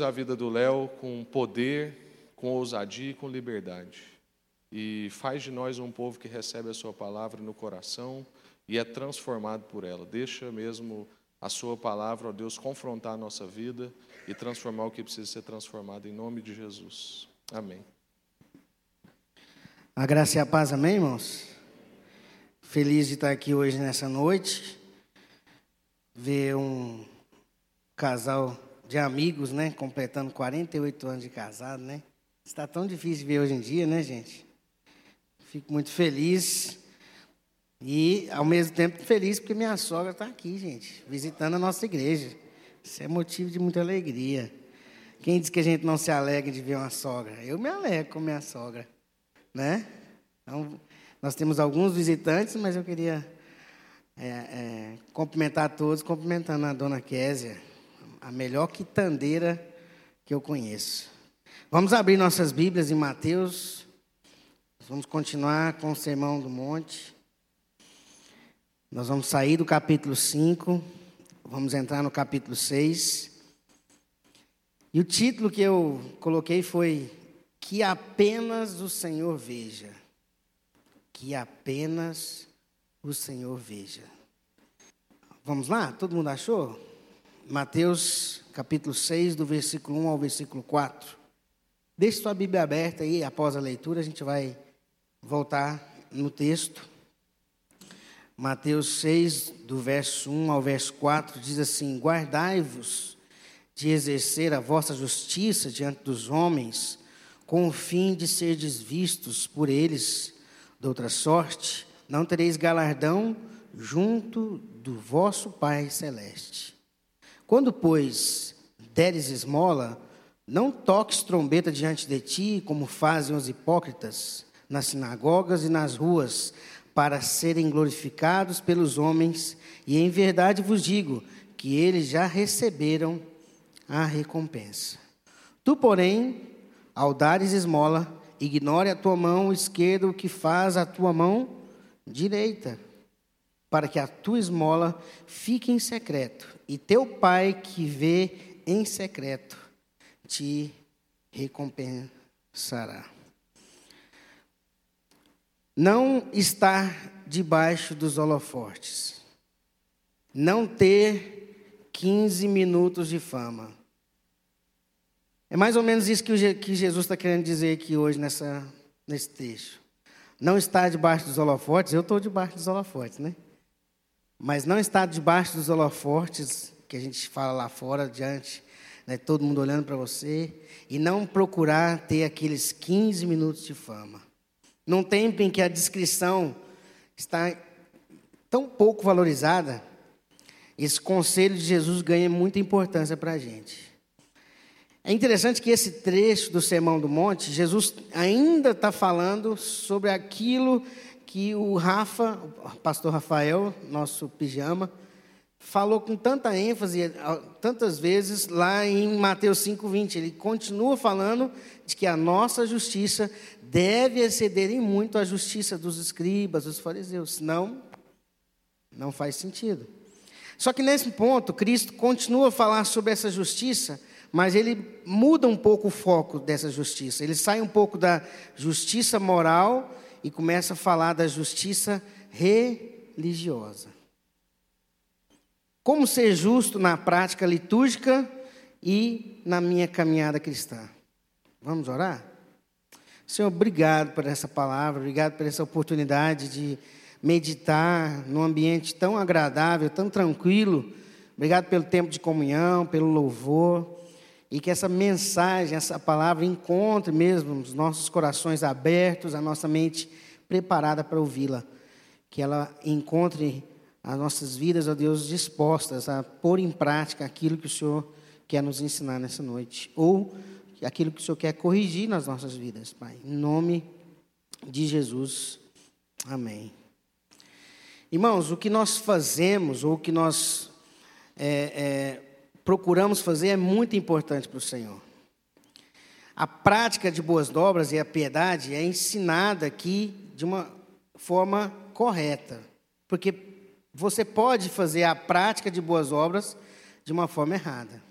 a vida do Léo com poder, com ousadia e com liberdade. E faz de nós um povo que recebe a sua palavra no coração e é transformado por ela. Deixa mesmo a sua palavra, ó Deus, confrontar a nossa vida e transformar o que precisa ser transformado em nome de Jesus. Amém. A graça e a paz, amém, irmãos? Feliz de estar aqui hoje nessa noite. Ver um casal de amigos, né? Completando 48 anos de casado, né? Está tão difícil ver hoje em dia, né, gente? Fico muito feliz. E, ao mesmo tempo, feliz porque minha sogra está aqui, gente, visitando a nossa igreja. Isso é motivo de muita alegria. Quem diz que a gente não se alegra de ver uma sogra? Eu me alegro com minha sogra, né? Então, nós temos alguns visitantes, mas eu queria é, é, cumprimentar todos, cumprimentando a dona Késia, a melhor quitandeira que eu conheço. Vamos abrir nossas Bíblias em Mateus. Vamos continuar com o Sermão do Monte. Nós vamos sair do capítulo 5, vamos entrar no capítulo 6. E o título que eu coloquei foi Que apenas o Senhor veja que apenas o Senhor veja. Vamos lá? Todo mundo achou? Mateus capítulo 6, do versículo 1 ao versículo 4. Deixe sua Bíblia aberta aí, após a leitura, a gente vai voltar no texto. Mateus 6, do verso 1 ao verso 4, diz assim: Guardai-vos de exercer a vossa justiça diante dos homens, com o fim de serdes vistos por eles de outra sorte, não tereis galardão junto do vosso Pai celeste. Quando, pois, deres esmola, não toques trombeta diante de ti, como fazem os hipócritas nas sinagogas e nas ruas, para serem glorificados pelos homens, e em verdade vos digo que eles já receberam a recompensa. Tu, porém, ao dares esmola, Ignore a tua mão esquerda o que faz a tua mão direita, para que a tua esmola fique em secreto, e teu pai que vê em secreto te recompensará. Não estar debaixo dos holofortes, não ter 15 minutos de fama é mais ou menos isso que, Jesus está querendo dizer aqui hoje nessa, nesse texto. Não está debaixo dos holofotes, eu estou debaixo dos holofotes, né? Mas não está debaixo dos holofotes, que a gente fala lá fora, diante, né, todo mundo olhando para você, e não procurar ter aqueles 15 minutos de fama. Num tempo em que a descrição está tão pouco valorizada, esse conselho de Jesus ganha muita importância para a gente. É interessante que esse trecho do Sermão do Monte, Jesus ainda está falando sobre aquilo que o Rafa, o pastor Rafael, nosso pijama, falou com tanta ênfase, tantas vezes, lá em Mateus 5,20. Ele continua falando de que a nossa justiça deve exceder em muito a justiça dos escribas, dos fariseus. Senão, não faz sentido. Só que nesse ponto, Cristo continua a falar sobre essa justiça mas ele muda um pouco o foco dessa justiça. Ele sai um pouco da justiça moral e começa a falar da justiça religiosa. Como ser justo na prática litúrgica e na minha caminhada cristã. Vamos orar? Senhor, obrigado por essa palavra, obrigado por essa oportunidade de meditar num ambiente tão agradável, tão tranquilo. Obrigado pelo tempo de comunhão, pelo louvor e que essa mensagem, essa palavra encontre mesmo os nossos corações abertos, a nossa mente preparada para ouvi-la. Que ela encontre as nossas vidas, ó Deus, dispostas a pôr em prática aquilo que o Senhor quer nos ensinar nessa noite. Ou aquilo que o Senhor quer corrigir nas nossas vidas, Pai. Em nome de Jesus. Amém. Irmãos, o que nós fazemos, ou o que nós. É, é, procuramos fazer é muito importante para o Senhor. A prática de boas obras e a piedade é ensinada aqui de uma forma correta, porque você pode fazer a prática de boas obras de uma forma errada.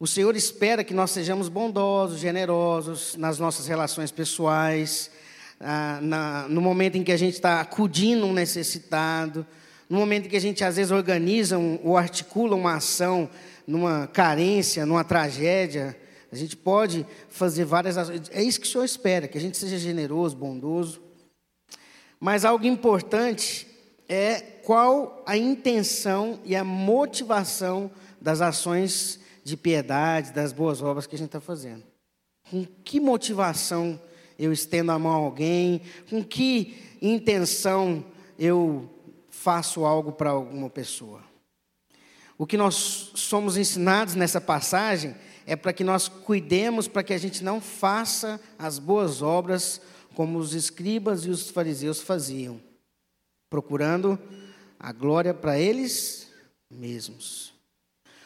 O Senhor espera que nós sejamos bondosos, generosos nas nossas relações pessoais, ah, na, no momento em que a gente está acudindo um necessitado, no momento que a gente às vezes organiza um, ou articula uma ação numa carência, numa tragédia, a gente pode fazer várias ações. É isso que o Senhor espera, que a gente seja generoso, bondoso. Mas algo importante é qual a intenção e a motivação das ações de piedade, das boas obras que a gente está fazendo. Com que motivação eu estendo a mão a alguém? Com que intenção eu faço algo para alguma pessoa? O que nós somos ensinados nessa passagem é para que nós cuidemos para que a gente não faça as boas obras como os escribas e os fariseus faziam, procurando a glória para eles mesmos.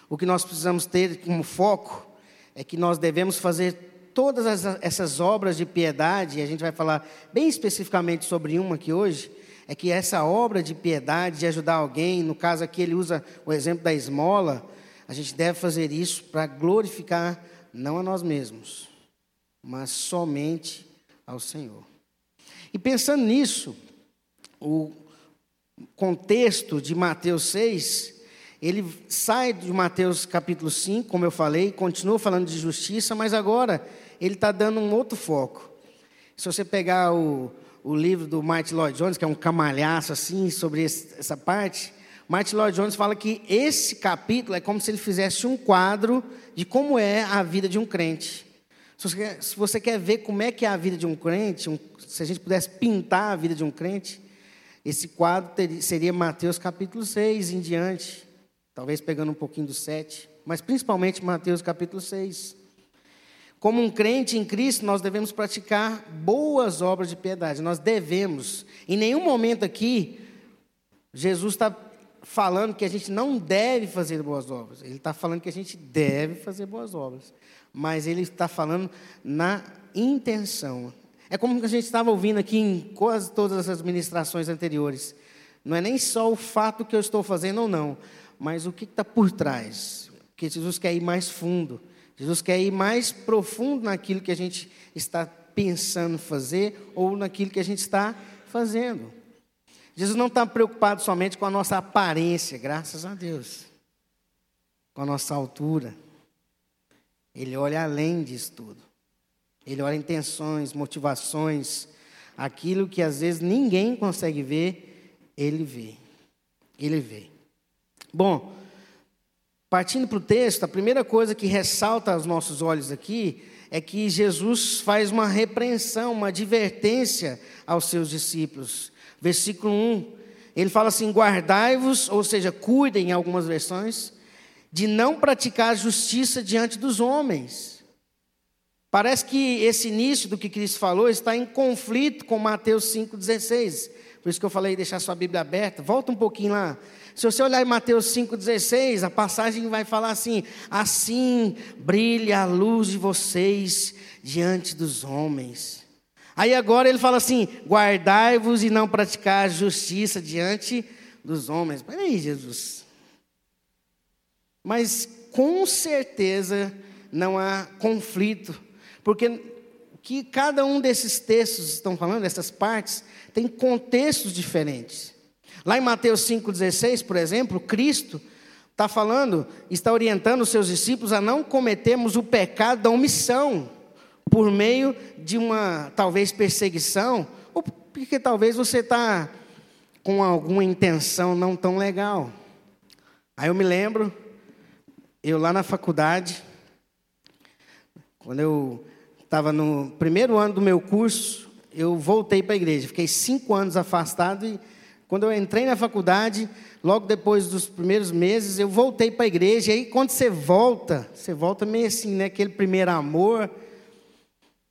O que nós precisamos ter como foco é que nós devemos fazer todas essas obras de piedade, e a gente vai falar bem especificamente sobre uma aqui hoje, é que essa obra de piedade, de ajudar alguém, no caso aqui ele usa o exemplo da esmola, a gente deve fazer isso para glorificar não a nós mesmos, mas somente ao Senhor. E pensando nisso, o contexto de Mateus 6, ele sai de Mateus capítulo 5, como eu falei, continua falando de justiça, mas agora ele está dando um outro foco. Se você pegar o, o livro do Martin Lloyd Jones, que é um camalhaço assim sobre esse, essa parte, Martin Lloyd Jones fala que esse capítulo é como se ele fizesse um quadro de como é a vida de um crente. Se você quer, se você quer ver como é que é a vida de um crente, um, se a gente pudesse pintar a vida de um crente, esse quadro seria Mateus capítulo 6 em diante, talvez pegando um pouquinho do 7, mas principalmente Mateus capítulo 6. Como um crente em Cristo, nós devemos praticar boas obras de piedade. Nós devemos. Em nenhum momento aqui, Jesus está falando que a gente não deve fazer boas obras. Ele está falando que a gente deve fazer boas obras. Mas ele está falando na intenção. É como a gente estava ouvindo aqui em quase todas as ministrações anteriores. Não é nem só o fato que eu estou fazendo ou não, mas o que está por trás. Porque Jesus quer ir mais fundo. Jesus quer ir mais profundo naquilo que a gente está pensando fazer ou naquilo que a gente está fazendo. Jesus não está preocupado somente com a nossa aparência, graças a Deus, com a nossa altura. Ele olha além disso tudo. Ele olha intenções, motivações, aquilo que às vezes ninguém consegue ver, ele vê. Ele vê. Bom, Partindo para o texto, a primeira coisa que ressalta aos nossos olhos aqui é que Jesus faz uma repreensão, uma advertência aos seus discípulos. Versículo 1, ele fala assim: guardai-vos, ou seja, cuidem em algumas versões, de não praticar justiça diante dos homens. Parece que esse início do que Cristo falou está em conflito com Mateus 5,16. Por isso que eu falei deixar sua Bíblia aberta. Volta um pouquinho lá. Se você olhar em Mateus 5,16, a passagem vai falar assim: Assim brilha a luz de vocês diante dos homens. Aí agora ele fala assim: Guardai-vos e não praticar justiça diante dos homens. Peraí, Jesus. Mas com certeza não há conflito, porque que cada um desses textos estão falando, essas partes, tem contextos diferentes. Lá em Mateus 5,16, por exemplo, Cristo está falando, está orientando os seus discípulos a não cometermos o pecado da omissão, por meio de uma, talvez, perseguição, ou porque talvez você está com alguma intenção não tão legal. Aí eu me lembro, eu lá na faculdade, quando eu estava no primeiro ano do meu curso, eu voltei para a igreja. Fiquei cinco anos afastado e quando eu entrei na faculdade, logo depois dos primeiros meses, eu voltei para a igreja. E aí, quando você volta, você volta meio assim, né? Aquele primeiro amor.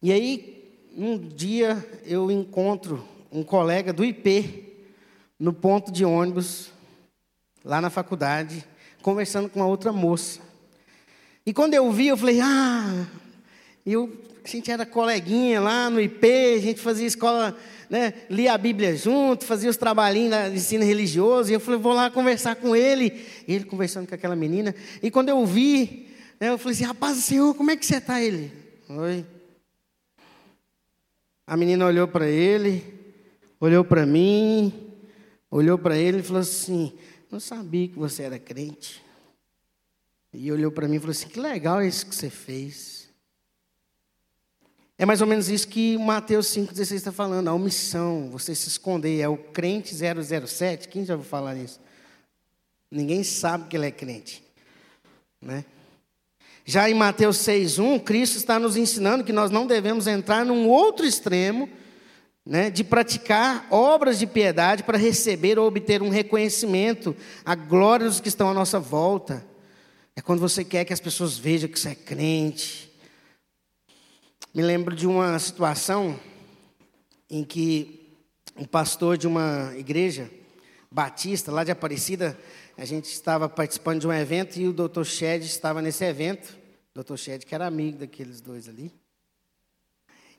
E aí, um dia, eu encontro um colega do IP no ponto de ônibus, lá na faculdade, conversando com uma outra moça. E quando eu vi, eu falei, ah, eu, a gente era coleguinha lá no IP, a gente fazia escola né, lia a Bíblia junto, fazia os trabalhinhos de ensino religioso, e eu falei, vou lá conversar com ele. E ele conversando com aquela menina. E quando eu vi, Eu falei assim, rapaz, Senhor, como é que você está? Ele, oi. A menina olhou para ele, olhou para mim, olhou para ele e falou assim: Não sabia que você era crente. E olhou para mim e falou assim: Que legal isso que você fez. É mais ou menos isso que Mateus 5,16 está falando, a omissão, você se esconder, é o crente 007. Quem já ouviu falar nisso? Ninguém sabe que ele é crente. Né? Já em Mateus 6,1, Cristo está nos ensinando que nós não devemos entrar num outro extremo né, de praticar obras de piedade para receber ou obter um reconhecimento, a glória dos que estão à nossa volta. É quando você quer que as pessoas vejam que você é crente. Me lembro de uma situação em que um pastor de uma igreja batista, lá de Aparecida, a gente estava participando de um evento e o Dr. Shed estava nesse evento. O Dr. Shed, que era amigo daqueles dois ali.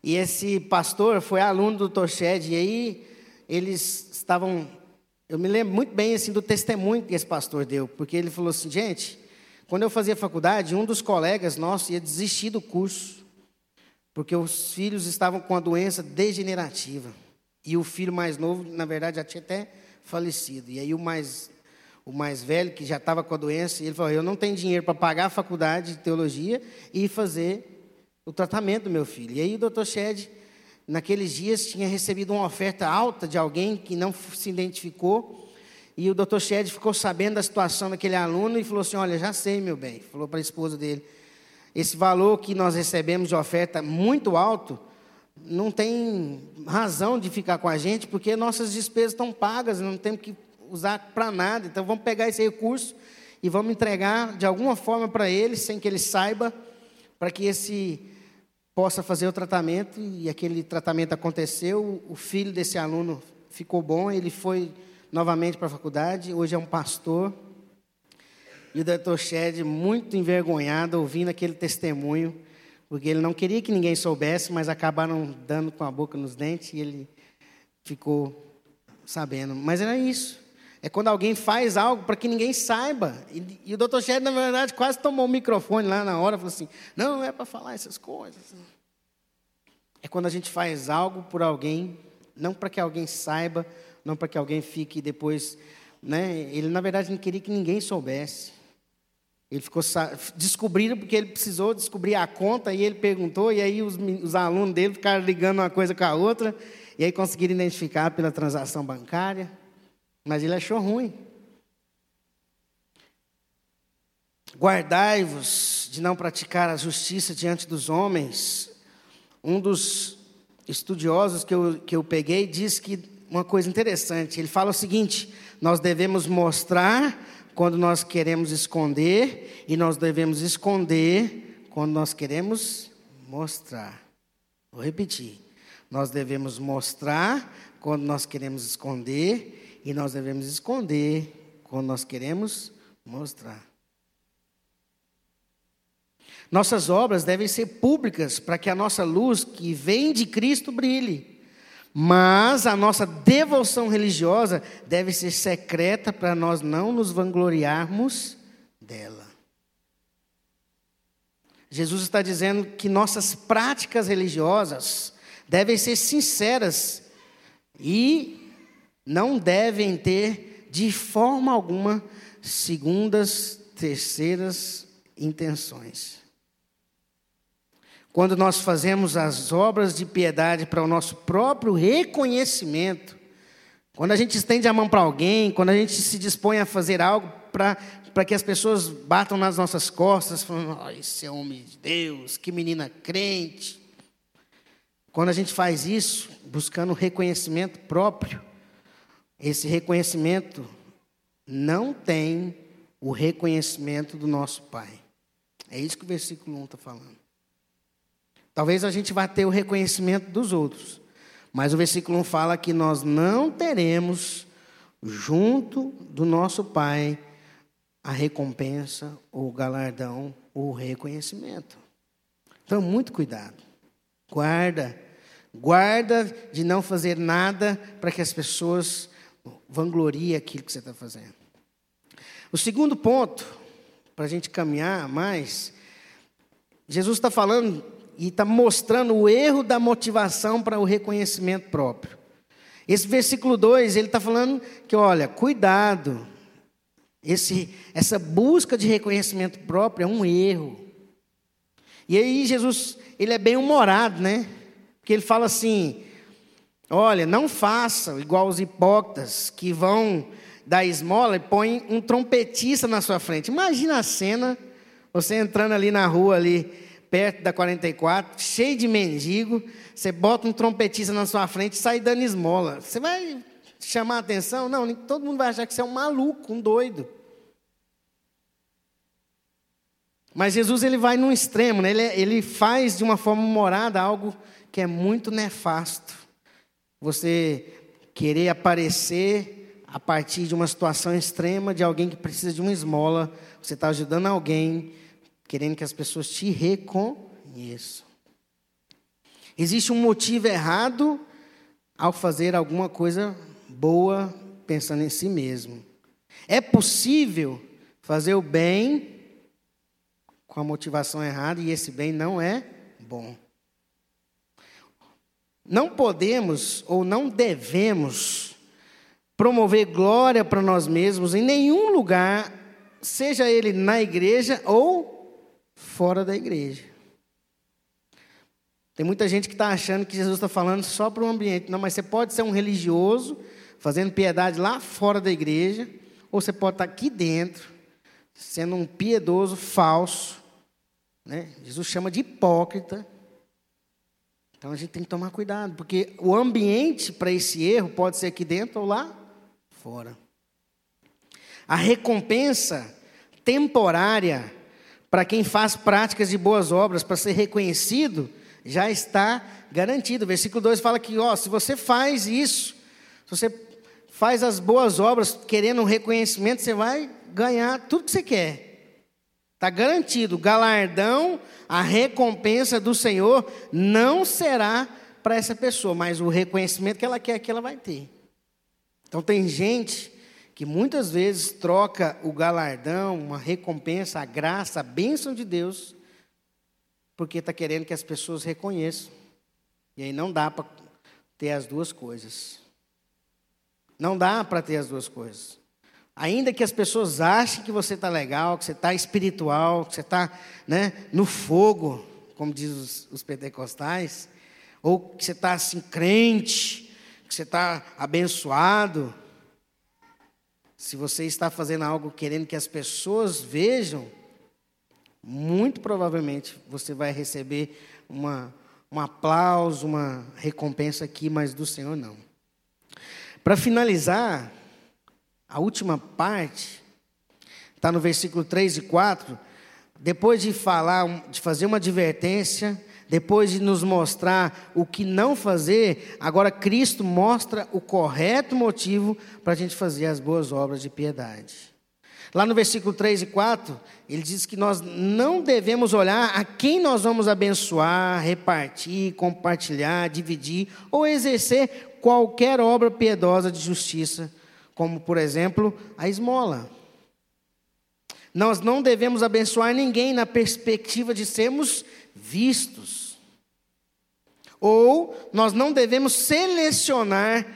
E esse pastor foi aluno do Dr. Shed, e aí eles estavam. Eu me lembro muito bem assim, do testemunho que esse pastor deu, porque ele falou assim: gente, quando eu fazia faculdade, um dos colegas nossos ia desistir do curso, porque os filhos estavam com a doença degenerativa. E o filho mais novo, na verdade, já tinha até falecido. E aí o mais o mais velho, que já estava com a doença, ele falou: Eu não tenho dinheiro para pagar a faculdade de teologia e fazer o tratamento do meu filho. E aí o doutor Shed, naqueles dias, tinha recebido uma oferta alta de alguém que não se identificou. E o doutor Shed ficou sabendo da situação daquele aluno e falou assim: Olha, já sei, meu bem. Falou para a esposa dele: Esse valor que nós recebemos de oferta muito alto, não tem razão de ficar com a gente, porque nossas despesas estão pagas, não temos que usar para nada. Então vamos pegar esse recurso e vamos entregar de alguma forma para ele, sem que ele saiba, para que esse possa fazer o tratamento. E aquele tratamento aconteceu. O filho desse aluno ficou bom, ele foi novamente para a faculdade. Hoje é um pastor. E o doutor Shed, muito envergonhado, ouvindo aquele testemunho, porque ele não queria que ninguém soubesse, mas acabaram dando com a boca nos dentes e ele ficou sabendo. Mas era isso. É quando alguém faz algo para que ninguém saiba. E, e o doutor Shed, na verdade, quase tomou o microfone lá na hora, falou assim: não, não é para falar essas coisas. É quando a gente faz algo por alguém, não para que alguém saiba, não para que alguém fique depois. Né? Ele, na verdade, não queria que ninguém soubesse. Ele ficou descobrindo porque ele precisou descobrir a conta e ele perguntou, e aí os, os alunos dele ficaram ligando uma coisa com a outra, e aí conseguiram identificar pela transação bancária. Mas ele achou ruim. Guardai-vos de não praticar a justiça diante dos homens. Um dos estudiosos que eu, que eu peguei diz que uma coisa interessante. Ele fala o seguinte: nós devemos mostrar quando nós queremos esconder, e nós devemos esconder quando nós queremos mostrar. Vou repetir. Nós devemos mostrar quando nós queremos esconder, e nós devemos esconder quando nós queremos mostrar. Nossas obras devem ser públicas para que a nossa luz que vem de Cristo brilhe. Mas a nossa devoção religiosa deve ser secreta para nós não nos vangloriarmos dela. Jesus está dizendo que nossas práticas religiosas devem ser sinceras e não devem ter de forma alguma segundas, terceiras intenções. Quando nós fazemos as obras de piedade para o nosso próprio reconhecimento, quando a gente estende a mão para alguém, quando a gente se dispõe a fazer algo para, que as pessoas batam nas nossas costas, falando: oh, esse é homem de Deus, que menina crente. Quando a gente faz isso, buscando reconhecimento próprio, esse reconhecimento não tem o reconhecimento do nosso Pai. É isso que o versículo 1 está falando. Talvez a gente vá ter o reconhecimento dos outros, mas o versículo 1 fala que nós não teremos junto do nosso Pai a recompensa, o galardão, o reconhecimento. Então, muito cuidado. Guarda, guarda de não fazer nada para que as pessoas vanglorie aquilo que você está fazendo. O segundo ponto, para a gente caminhar mais, Jesus está falando e está mostrando o erro da motivação para o reconhecimento próprio. Esse versículo 2, ele está falando que, olha, cuidado, esse, essa busca de reconhecimento próprio é um erro. E aí Jesus, ele é bem humorado, né? Porque ele fala assim: olha, não façam igual os hipócritas que vão dar esmola e põem um trompetista na sua frente. Imagina a cena, você entrando ali na rua ali, perto da 44, cheio de mendigo, você bota um trompetista na sua frente e sai dando esmola. Você vai chamar a atenção? Não, todo mundo vai achar que você é um maluco, um doido. Mas Jesus ele vai num extremo, né? ele, ele faz de uma forma morada algo que é muito nefasto. Você querer aparecer a partir de uma situação extrema de alguém que precisa de uma esmola, você está ajudando alguém, querendo que as pessoas te reconheçam. Existe um motivo errado ao fazer alguma coisa boa pensando em si mesmo. É possível fazer o bem com a motivação errada e esse bem não é bom. Não podemos ou não devemos promover glória para nós mesmos em nenhum lugar, seja ele na igreja ou fora da igreja. Tem muita gente que está achando que Jesus está falando só para o ambiente. Não, mas você pode ser um religioso, fazendo piedade lá fora da igreja, ou você pode estar aqui dentro, sendo um piedoso falso, né? Jesus chama de hipócrita. Então a gente tem que tomar cuidado, porque o ambiente para esse erro pode ser aqui dentro ou lá fora. A recompensa temporária para quem faz práticas de boas obras para ser reconhecido já está garantido. Versículo 2 fala que, ó, se você faz isso, se você faz as boas obras querendo um reconhecimento, você vai ganhar tudo que você quer. Está garantido, o galardão, a recompensa do Senhor não será para essa pessoa, mas o reconhecimento que ela quer que ela vai ter. Então tem gente que muitas vezes troca o galardão, uma recompensa, a graça, a bênção de Deus, porque está querendo que as pessoas reconheçam. E aí não dá para ter as duas coisas. Não dá para ter as duas coisas. Ainda que as pessoas achem que você está legal, que você está espiritual, que você está né, no fogo, como diz os, os pentecostais, ou que você está assim crente, que você está abençoado, se você está fazendo algo querendo que as pessoas vejam, muito provavelmente você vai receber uma, um aplauso, uma recompensa aqui, mas do Senhor não. Para finalizar, a última parte, está no versículo 3 e 4, depois de falar, de fazer uma advertência, depois de nos mostrar o que não fazer, agora Cristo mostra o correto motivo para a gente fazer as boas obras de piedade. Lá no versículo 3 e 4, ele diz que nós não devemos olhar a quem nós vamos abençoar, repartir, compartilhar, dividir ou exercer qualquer obra piedosa de justiça como por exemplo a esmola. Nós não devemos abençoar ninguém na perspectiva de sermos vistos. Ou nós não devemos selecionar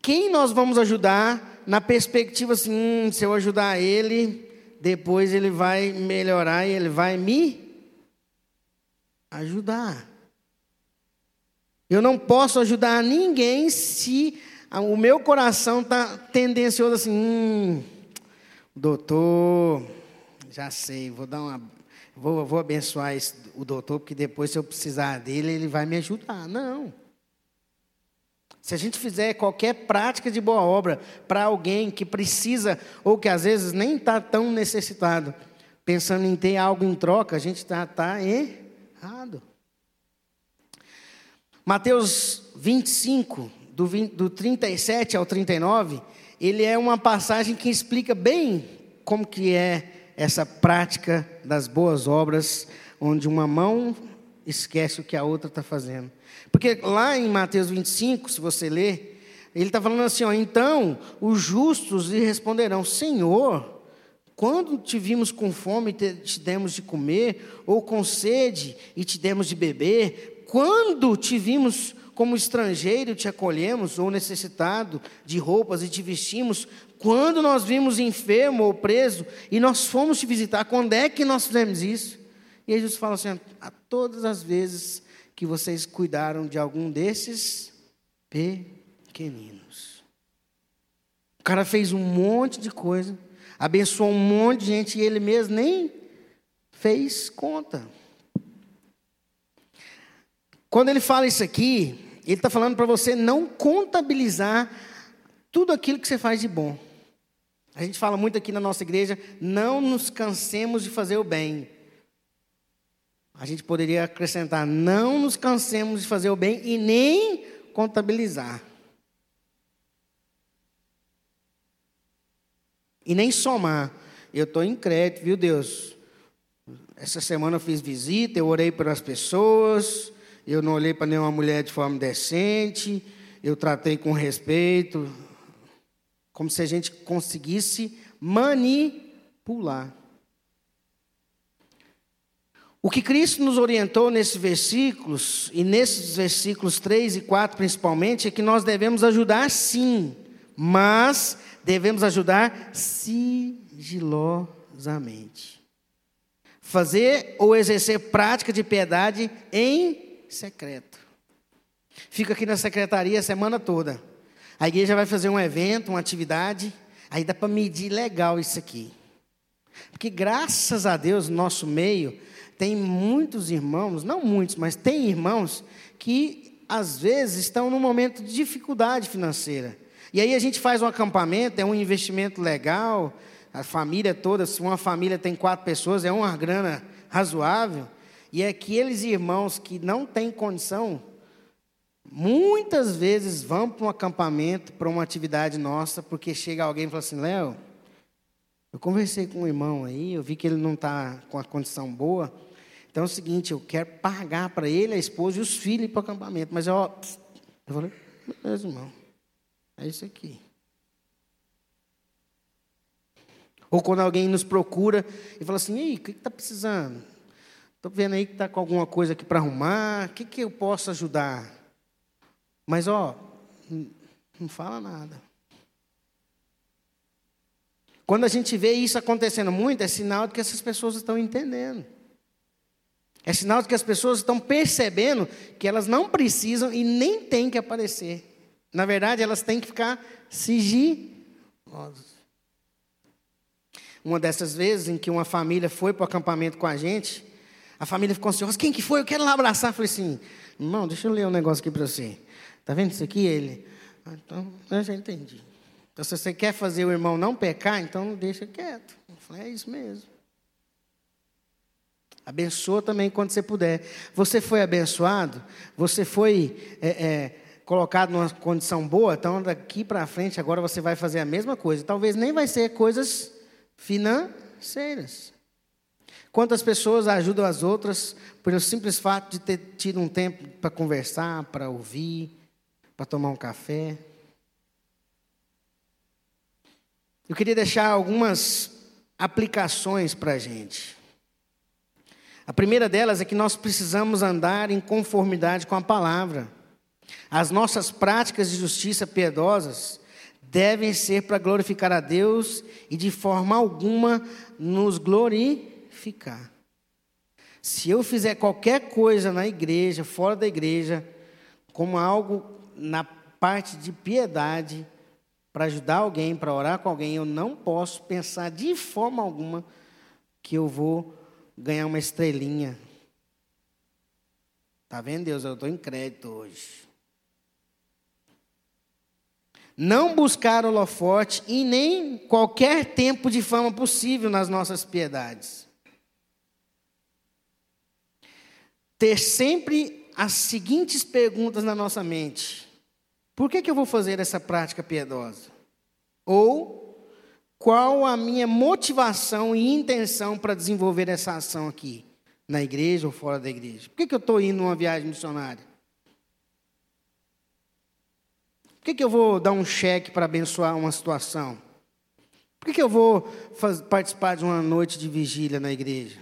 quem nós vamos ajudar na perspectiva assim, hum, se eu ajudar ele, depois ele vai melhorar e ele vai me ajudar. Eu não posso ajudar ninguém se o meu coração está tendencioso assim, hum, doutor, já sei, vou dar uma, vou, vou abençoar esse, o doutor, porque depois se eu precisar dele, ele vai me ajudar. Não. Se a gente fizer qualquer prática de boa obra para alguém que precisa, ou que às vezes nem está tão necessitado, pensando em ter algo em troca, a gente está tá errado. Mateus 25, do, 20, do 37 ao 39, ele é uma passagem que explica bem como que é essa prática das boas obras, onde uma mão esquece o que a outra está fazendo. Porque lá em Mateus 25, se você ler, ele está falando assim: ó, então os justos lhe responderão: Senhor, Quando te vimos com fome e te demos de comer, ou com sede e te demos de beber? Quando te vimos como estrangeiro, te acolhemos, ou necessitado de roupas e te vestimos? Quando nós vimos enfermo ou preso e nós fomos te visitar, quando é que nós fizemos isso? E Jesus fala assim: a todas as vezes que vocês cuidaram de algum desses pequeninos. O cara fez um monte de coisa abençoou um monte de gente e ele mesmo nem fez conta. Quando ele fala isso aqui, ele está falando para você não contabilizar tudo aquilo que você faz de bom. A gente fala muito aqui na nossa igreja, não nos cansemos de fazer o bem. A gente poderia acrescentar, não nos cansemos de fazer o bem e nem contabilizar. e nem somar. Eu estou em crédito, viu, Deus? Essa semana eu fiz visita, eu orei pelas pessoas, eu não olhei para nenhuma mulher de forma decente, eu tratei com respeito, como se a gente conseguisse manipular. O que Cristo nos orientou nesses versículos, e nesses versículos 3 e 4 principalmente, é que nós devemos ajudar sim, mas devemos ajudar sigilosamente. Fazer ou exercer prática de piedade em secreto. Fica aqui na secretaria a semana toda. A igreja vai fazer um evento, uma atividade, aí dá para medir legal isso aqui. Porque graças a Deus, no nosso meio, tem muitos irmãos, não muitos, mas tem irmãos que às vezes estão num momento de dificuldade financeira. E aí a gente faz um acampamento, é um investimento legal, a família toda, se uma família tem quatro pessoas, é uma grana razoável. E é aqueles irmãos que não têm condição, muitas vezes vão para um acampamento, para uma atividade nossa, porque chega alguém e fala assim: Léo, eu conversei com um irmão aí, eu vi que ele não está com a condição boa. Então é o seguinte, eu quero pagar para ele, a esposa e os filhos para o acampamento. Mas eu, eu falei, beleza, irmão. É isso aqui. Ou quando alguém nos procura e fala assim: Ei, o que está precisando? Estou vendo aí que está com alguma coisa aqui para arrumar, o que, que eu posso ajudar? Mas, ó, não fala nada. Quando a gente vê isso acontecendo muito, é sinal de que essas pessoas estão entendendo. É sinal de que as pessoas estão percebendo que elas não precisam e nem têm que aparecer. Na verdade, elas têm que ficar sigilosas. Uma dessas vezes em que uma família foi para o acampamento com a gente, a família ficou ansiosa. Quem que foi? Eu quero lá abraçar. Eu falei assim, irmão, deixa eu ler um negócio aqui para você. Está vendo isso aqui? Ele, então, eu já entendi. Então, se você quer fazer o irmão não pecar, então deixa quieto. Eu falei, é isso mesmo. Abençoa também quando você puder. Você foi abençoado? Você foi é, é, colocado numa condição boa, então daqui para frente agora você vai fazer a mesma coisa. Talvez nem vai ser coisas financeiras. Quantas pessoas ajudam as outras pelo simples fato de ter tido um tempo para conversar, para ouvir, para tomar um café? Eu queria deixar algumas aplicações para a gente. A primeira delas é que nós precisamos andar em conformidade com a palavra. As nossas práticas de justiça piedosas devem ser para glorificar a Deus e de forma alguma nos glorificar. Se eu fizer qualquer coisa na igreja, fora da igreja, como algo na parte de piedade, para ajudar alguém, para orar com alguém, eu não posso pensar de forma alguma que eu vou ganhar uma estrelinha. Tá vendo, Deus? Eu estou em crédito hoje não buscar holofote e nem qualquer tempo de fama possível nas nossas piedades. Ter sempre as seguintes perguntas na nossa mente: por que, que eu vou fazer essa prática piedosa? Ou qual a minha motivação e intenção para desenvolver essa ação aqui, na igreja ou fora da igreja? Por que, que eu estou indo numa viagem missionária? que, que eu vou dar um cheque para abençoar uma situação? Por que, que eu vou participar de uma noite de vigília na igreja?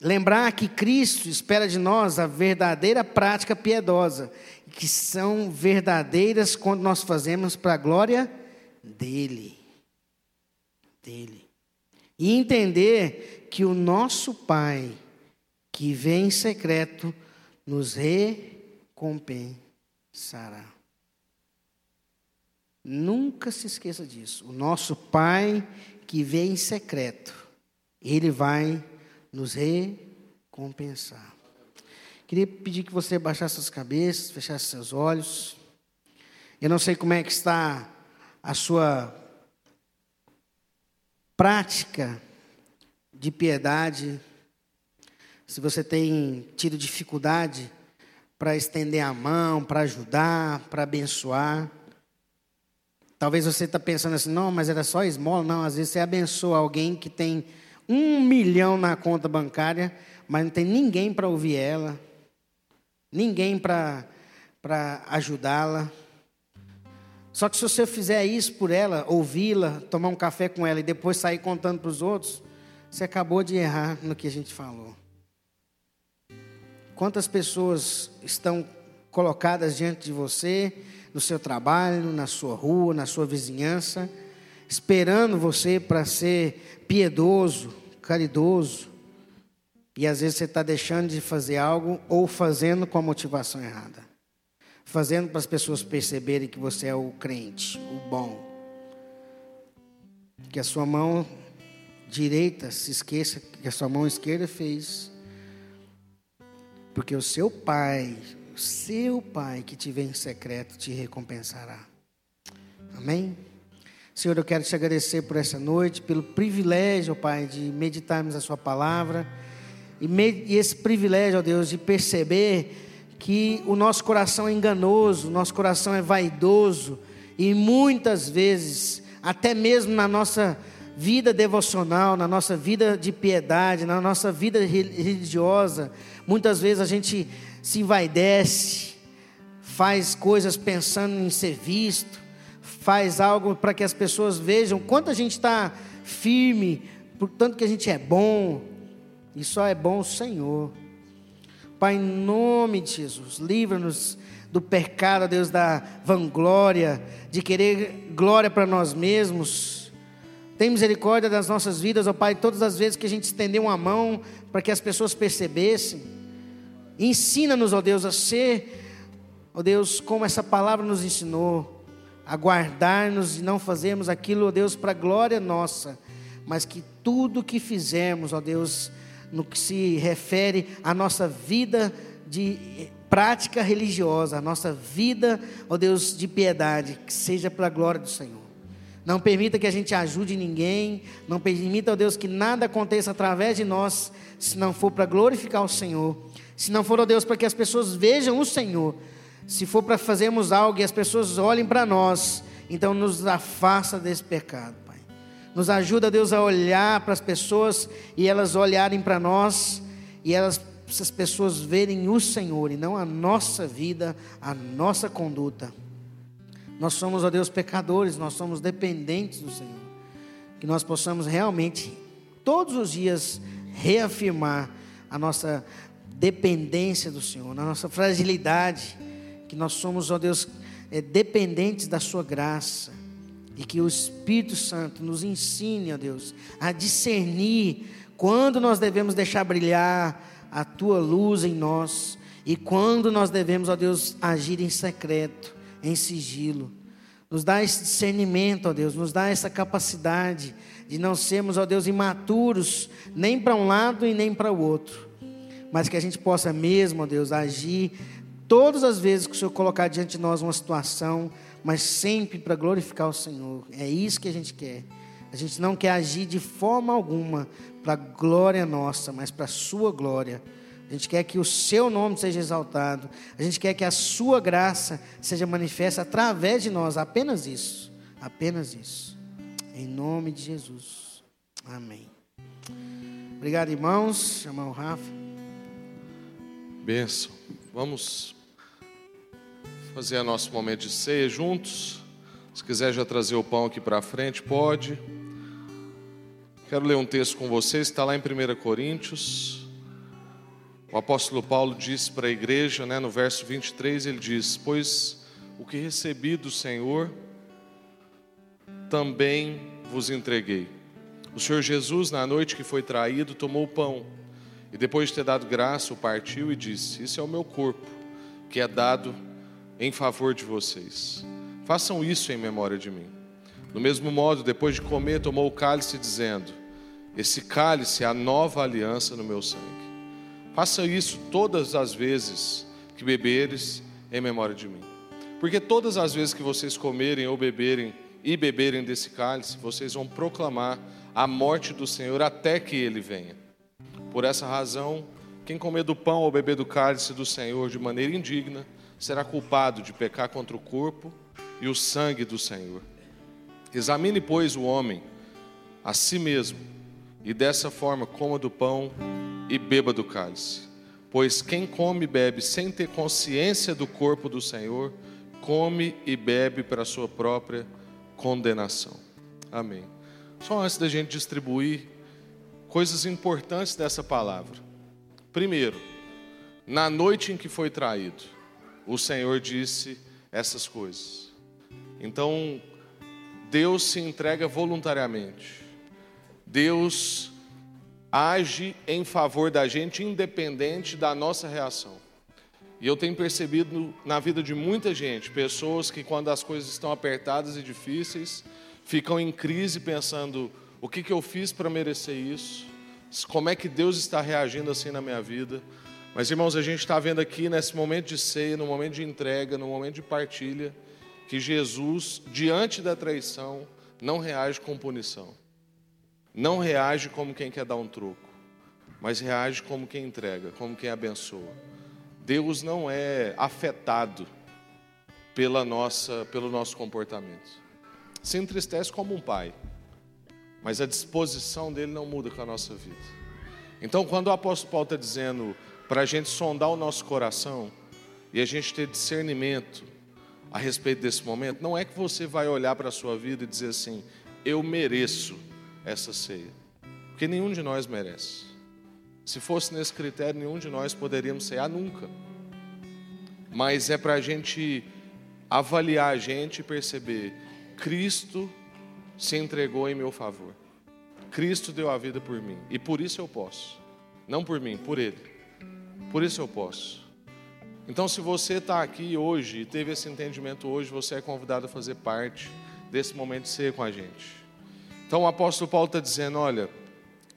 Lembrar que Cristo espera de nós a verdadeira prática piedosa, que são verdadeiras quando nós fazemos para a glória dele. Dele. E entender que o nosso Pai, que vem em secreto, nos recompensará. Nunca se esqueça disso. O nosso Pai, que vem em secreto, ele vai nos recompensar. Queria pedir que você baixasse as cabeças, fechasse seus olhos. Eu não sei como é que está a sua prática de piedade, se você tem tido dificuldade para estender a mão, para ajudar, para abençoar. Talvez você está pensando assim, não, mas era só esmola. Não, às vezes você abençoa alguém que tem um milhão na conta bancária, mas não tem ninguém para ouvir ela, ninguém para ajudá-la. Só que se você fizer isso por ela, ouvi-la, tomar um café com ela e depois sair contando para os outros, você acabou de errar no que a gente falou. Quantas pessoas estão colocadas diante de você, no seu trabalho, na sua rua, na sua vizinhança, esperando você para ser piedoso, caridoso, e às vezes você está deixando de fazer algo ou fazendo com a motivação errada. Fazendo para as pessoas perceberem que você é o crente, o bom. Que a sua mão direita se esqueça que a sua mão esquerda fez. Porque o seu pai, o seu pai que te vê em secreto te recompensará. Amém? Senhor, eu quero te agradecer por essa noite, pelo privilégio, Pai, de meditarmos a Sua palavra. E, e esse privilégio, ó Deus, de perceber que o nosso coração é enganoso, o nosso coração é vaidoso. E muitas vezes, até mesmo na nossa vida devocional, na nossa vida de piedade, na nossa vida religiosa, muitas vezes a gente se envaidece, faz coisas pensando em ser visto, faz algo para que as pessoas vejam quanto a gente está firme, por tanto que a gente é bom, e só é bom o Senhor. Pai, em nome de Jesus, livra-nos do pecado, Deus, da vanglória, de querer glória para nós mesmos. Tem misericórdia das nossas vidas, ó Pai, todas as vezes que a gente estendeu uma mão para que as pessoas percebessem. Ensina-nos, ó Deus, a ser, ó Deus, como essa palavra nos ensinou aguardar-nos e não fazermos aquilo, ó Deus, para glória nossa, mas que tudo que fizermos, ó Deus, no que se refere à nossa vida de prática religiosa, a nossa vida, ó Deus, de piedade, que seja para a glória do Senhor. Não permita que a gente ajude ninguém, não permita, ó Deus, que nada aconteça através de nós, se não for para glorificar o Senhor, se não for, ó Deus, para que as pessoas vejam o Senhor, se for para fazermos algo e as pessoas olhem para nós, então nos afasta desse pecado, Pai. Nos ajuda, Deus, a olhar para as pessoas e elas olharem para nós e elas, essas pessoas verem o Senhor e não a nossa vida, a nossa conduta. Nós somos, ó Deus, pecadores, nós somos dependentes do Senhor. Que nós possamos realmente, todos os dias, reafirmar a nossa dependência do Senhor, a nossa fragilidade que nós somos, ó Deus, é, dependentes da Sua graça. E que o Espírito Santo nos ensine, ó Deus, a discernir quando nós devemos deixar brilhar a Tua luz em nós e quando nós devemos, ó Deus, agir em secreto, em sigilo. Nos dá esse discernimento, ó Deus, nos dá essa capacidade de não sermos, ó Deus, imaturos, nem para um lado e nem para o outro, mas que a gente possa mesmo, ó Deus, agir Todas as vezes que o Senhor colocar diante de nós uma situação, mas sempre para glorificar o Senhor. É isso que a gente quer. A gente não quer agir de forma alguma para a glória nossa, mas para a sua glória. A gente quer que o seu nome seja exaltado. A gente quer que a sua graça seja manifesta através de nós. Apenas isso. Apenas isso. Em nome de Jesus. Amém. Obrigado, irmãos. Chamar o Rafa. Benção. Vamos fazer nosso momento de ceia juntos. Se quiser já trazer o pão aqui para frente, pode. Quero ler um texto com vocês, está lá em 1 Coríntios. O apóstolo Paulo diz para a igreja, né, no verso 23, ele diz: Pois o que recebi do Senhor, também vos entreguei. O Senhor Jesus, na noite que foi traído, tomou o pão e depois de ter dado graça, o partiu e disse: Isso é o meu corpo, que é dado em favor de vocês. Façam isso em memória de mim. Do mesmo modo, depois de comer, tomou o cálice, dizendo: Esse cálice é a nova aliança no meu sangue. Faça isso todas as vezes que beberes em memória de mim. Porque todas as vezes que vocês comerem ou beberem e beberem desse cálice, vocês vão proclamar a morte do Senhor até que ele venha. Por essa razão, quem comer do pão ou beber do cálice do Senhor de maneira indigna será culpado de pecar contra o corpo e o sangue do Senhor. Examine, pois, o homem a si mesmo, e dessa forma coma do pão e beba do cálice. Pois quem come e bebe sem ter consciência do corpo do Senhor, come e bebe para a sua própria condenação. Amém. Só antes da gente distribuir coisas importantes dessa palavra. Primeiro, na noite em que foi traído, o Senhor disse essas coisas. Então, Deus se entrega voluntariamente. Deus age em favor da gente, independente da nossa reação. E eu tenho percebido na vida de muita gente, pessoas que, quando as coisas estão apertadas e difíceis, ficam em crise pensando: o que, que eu fiz para merecer isso? Como é que Deus está reagindo assim na minha vida? Mas, irmãos, a gente está vendo aqui nesse momento de ceia, no momento de entrega, no momento de partilha, que Jesus, diante da traição, não reage com punição. Não reage como quem quer dar um troco, mas reage como quem entrega, como quem abençoa. Deus não é afetado pela nossa, pelo nosso comportamento. Se entristece como um pai mas a disposição dele não muda com a nossa vida. Então, quando o apóstolo Paulo está dizendo para a gente sondar o nosso coração e a gente ter discernimento a respeito desse momento, não é que você vai olhar para a sua vida e dizer assim: eu mereço essa ceia, porque nenhum de nós merece. Se fosse nesse critério, nenhum de nós poderíamos cear nunca. Mas é para a gente avaliar a gente e perceber: Cristo se entregou em meu favor. Cristo deu a vida por mim e por isso eu posso. Não por mim, por Ele. Por isso eu posso. Então, se você está aqui hoje e teve esse entendimento hoje, você é convidado a fazer parte desse momento de ser com a gente. Então, o apóstolo Paulo está dizendo: olha,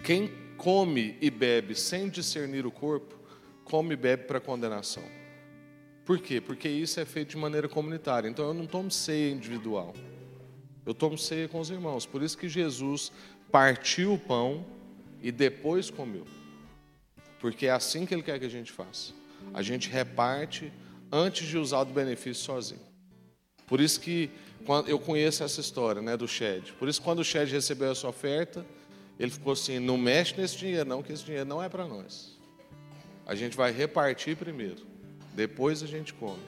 quem come e bebe sem discernir o corpo, come e bebe para condenação. Por quê? Porque isso é feito de maneira comunitária. Então, eu não tomo ceia individual. Eu tomo ceia com os irmãos. Por isso que Jesus partiu o pão e depois comeu. Porque é assim que ele quer que a gente faça. A gente reparte antes de usar o benefício sozinho. Por isso que eu conheço essa história, né, do Shed. Por isso quando o Shed recebeu essa oferta, ele ficou assim: "Não mexe nesse dinheiro não, que esse dinheiro não é para nós. A gente vai repartir primeiro, depois a gente come".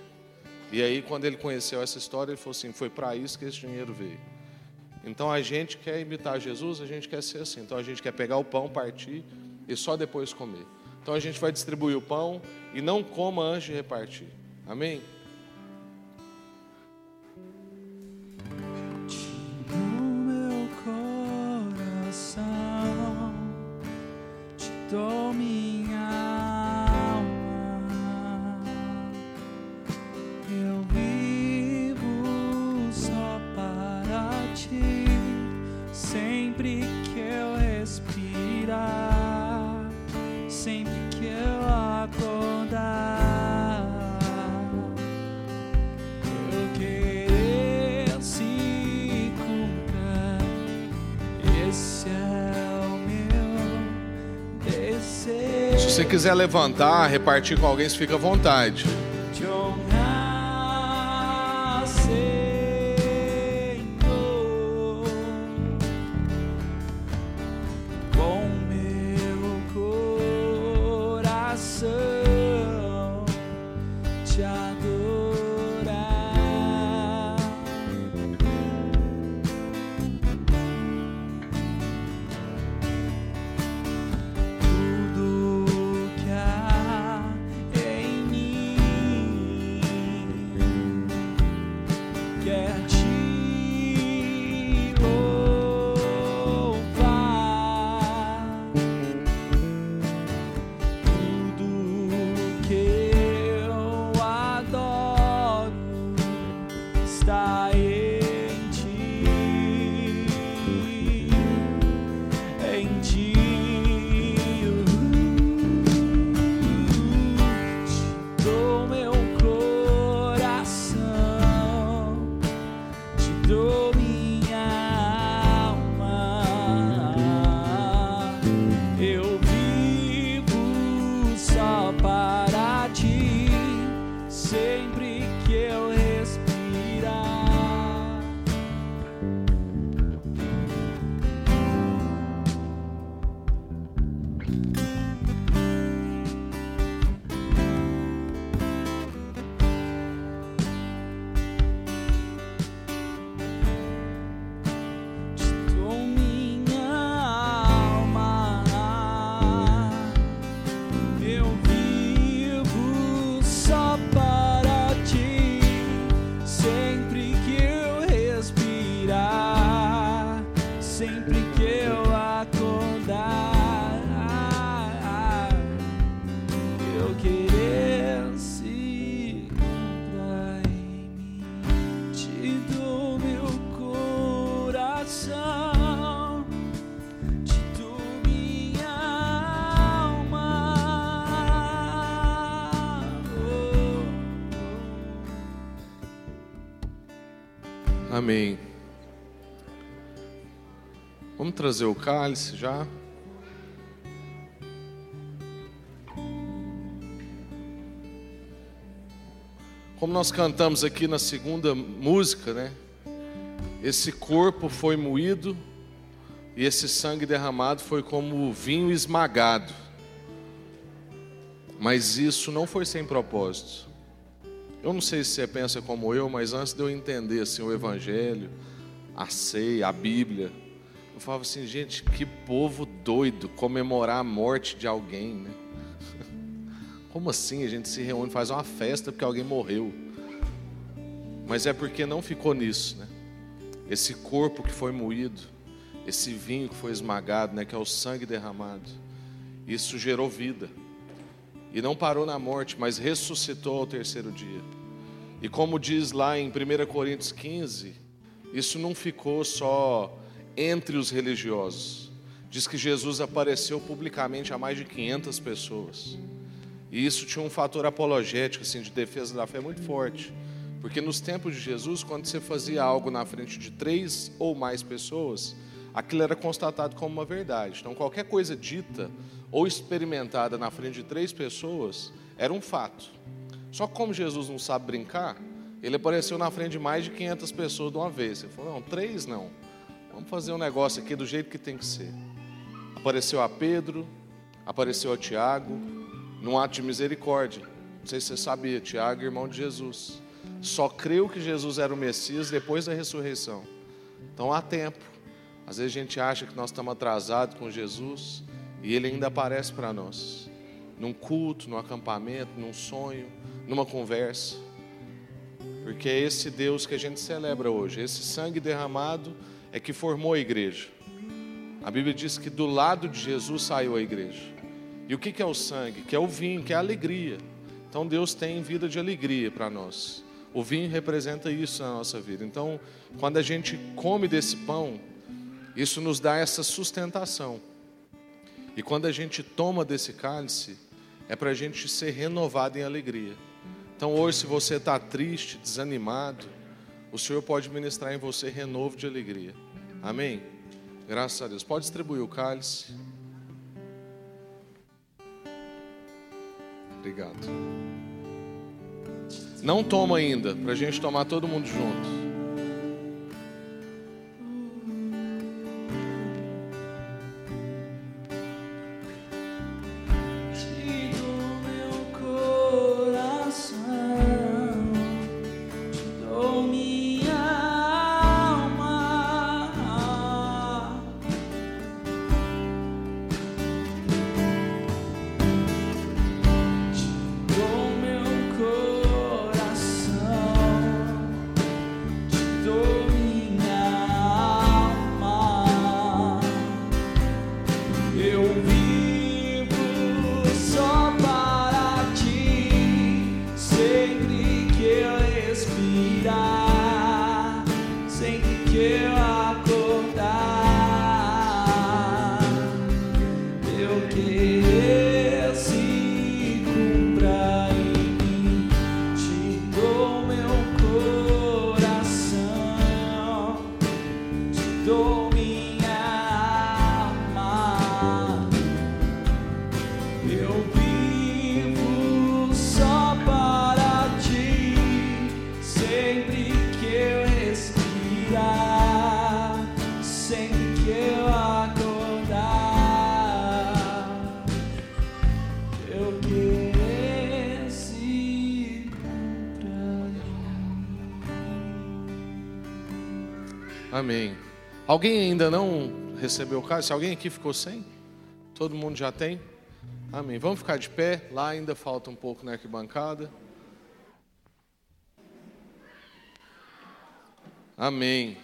E aí quando ele conheceu essa história, ele falou assim: "Foi para isso que esse dinheiro veio". Então a gente quer imitar Jesus, a gente quer ser assim. Então a gente quer pegar o pão, partir e só depois comer. Então a gente vai distribuir o pão e não coma antes de repartir. Amém? Quiser levantar, repartir com alguém, fica à vontade. Trazer o cálice já. Como nós cantamos aqui na segunda música, né? Esse corpo foi moído e esse sangue derramado foi como vinho esmagado. Mas isso não foi sem propósito. Eu não sei se você pensa como eu, mas antes de eu entender assim, o Evangelho, a ceia, a Bíblia, eu falava assim, gente, que povo doido comemorar a morte de alguém, né? Como assim a gente se reúne, faz uma festa porque alguém morreu? Mas é porque não ficou nisso, né? Esse corpo que foi moído, esse vinho que foi esmagado, né, que é o sangue derramado, isso gerou vida. E não parou na morte, mas ressuscitou ao terceiro dia. E como diz lá em 1 Coríntios 15, isso não ficou só entre os religiosos. Diz que Jesus apareceu publicamente a mais de 500 pessoas. E isso tinha um fator apologético, assim, de defesa da fé muito forte. Porque nos tempos de Jesus, quando você fazia algo na frente de três ou mais pessoas, aquilo era constatado como uma verdade. Então, qualquer coisa dita ou experimentada na frente de três pessoas era um fato. Só que como Jesus não sabe brincar, ele apareceu na frente de mais de 500 pessoas de uma vez. Ele falou: não, três não. Vamos fazer um negócio aqui do jeito que tem que ser. Apareceu a Pedro, apareceu a Tiago, num ato de misericórdia. Não sei se você sabia, Tiago, irmão de Jesus. Só creu que Jesus era o Messias depois da ressurreição. Então há tempo. Às vezes a gente acha que nós estamos atrasados com Jesus, e ele ainda aparece para nós, num culto, num acampamento, num sonho, numa conversa. Porque é esse Deus que a gente celebra hoje, esse sangue derramado é que formou a igreja. A Bíblia diz que do lado de Jesus saiu a igreja. E o que é o sangue? Que é o vinho, que é a alegria. Então Deus tem vida de alegria para nós. O vinho representa isso na nossa vida. Então, quando a gente come desse pão, isso nos dá essa sustentação. E quando a gente toma desse cálice, é para a gente ser renovado em alegria. Então hoje, se você está triste, desanimado, o Senhor pode ministrar em você renovo de alegria. Amém? Graças a Deus. Pode distribuir o cálice. Obrigado. Não toma ainda, para a gente tomar todo mundo junto. Amém. Alguém ainda não recebeu o cálice? Alguém aqui ficou sem? Todo mundo já tem? Amém. Vamos ficar de pé. Lá ainda falta um pouco na arquibancada. Amém.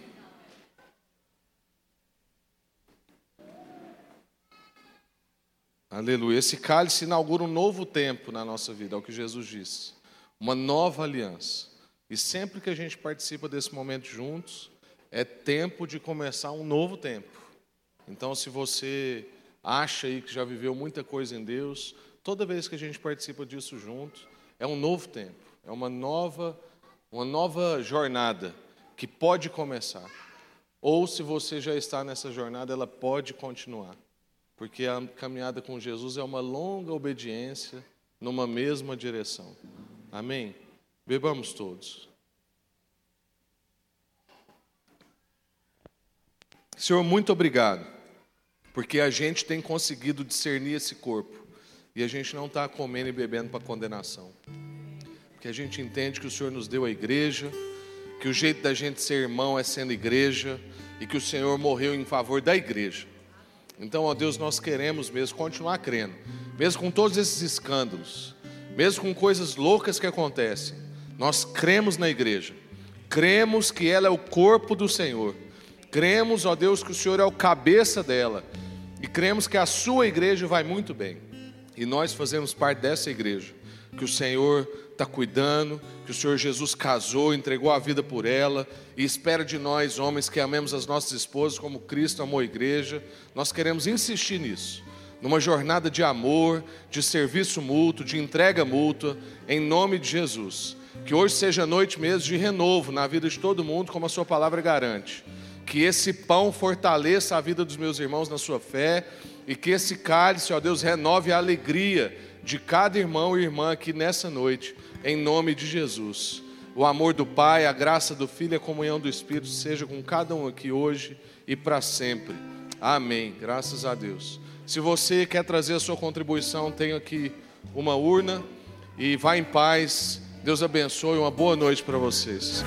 Aleluia. Esse cálice inaugura um novo tempo na nossa vida, é o que Jesus disse. Uma nova aliança. E sempre que a gente participa desse momento juntos, é tempo de começar um novo tempo. Então, se você acha aí que já viveu muita coisa em Deus, toda vez que a gente participa disso junto, é um novo tempo, é uma nova, uma nova jornada que pode começar. Ou se você já está nessa jornada, ela pode continuar. Porque a caminhada com Jesus é uma longa obediência numa mesma direção. Amém? Bebamos todos. Senhor, muito obrigado, porque a gente tem conseguido discernir esse corpo e a gente não está comendo e bebendo para condenação. Porque a gente entende que o Senhor nos deu a igreja, que o jeito da gente ser irmão é sendo igreja e que o Senhor morreu em favor da igreja. Então, ó Deus, nós queremos mesmo continuar crendo, mesmo com todos esses escândalos, mesmo com coisas loucas que acontecem, nós cremos na igreja, cremos que ela é o corpo do Senhor Cremos, ó Deus, que o Senhor é o cabeça dela. E cremos que a sua igreja vai muito bem. E nós fazemos parte dessa igreja. Que o Senhor está cuidando, que o Senhor Jesus casou, entregou a vida por ela e espera de nós, homens que amemos as nossas esposas como Cristo amou a igreja. Nós queremos insistir nisso, numa jornada de amor, de serviço mútuo, de entrega mútua, em nome de Jesus. Que hoje seja noite mesmo de renovo na vida de todo mundo, como a Sua palavra garante que esse pão fortaleça a vida dos meus irmãos na sua fé e que esse cálice, ó Deus, renove a alegria de cada irmão e irmã aqui nessa noite, em nome de Jesus. O amor do Pai, a graça do Filho e a comunhão do Espírito seja com cada um aqui hoje e para sempre. Amém. Graças a Deus. Se você quer trazer a sua contribuição, tenho aqui uma urna e vá em paz. Deus abençoe. Uma boa noite para vocês.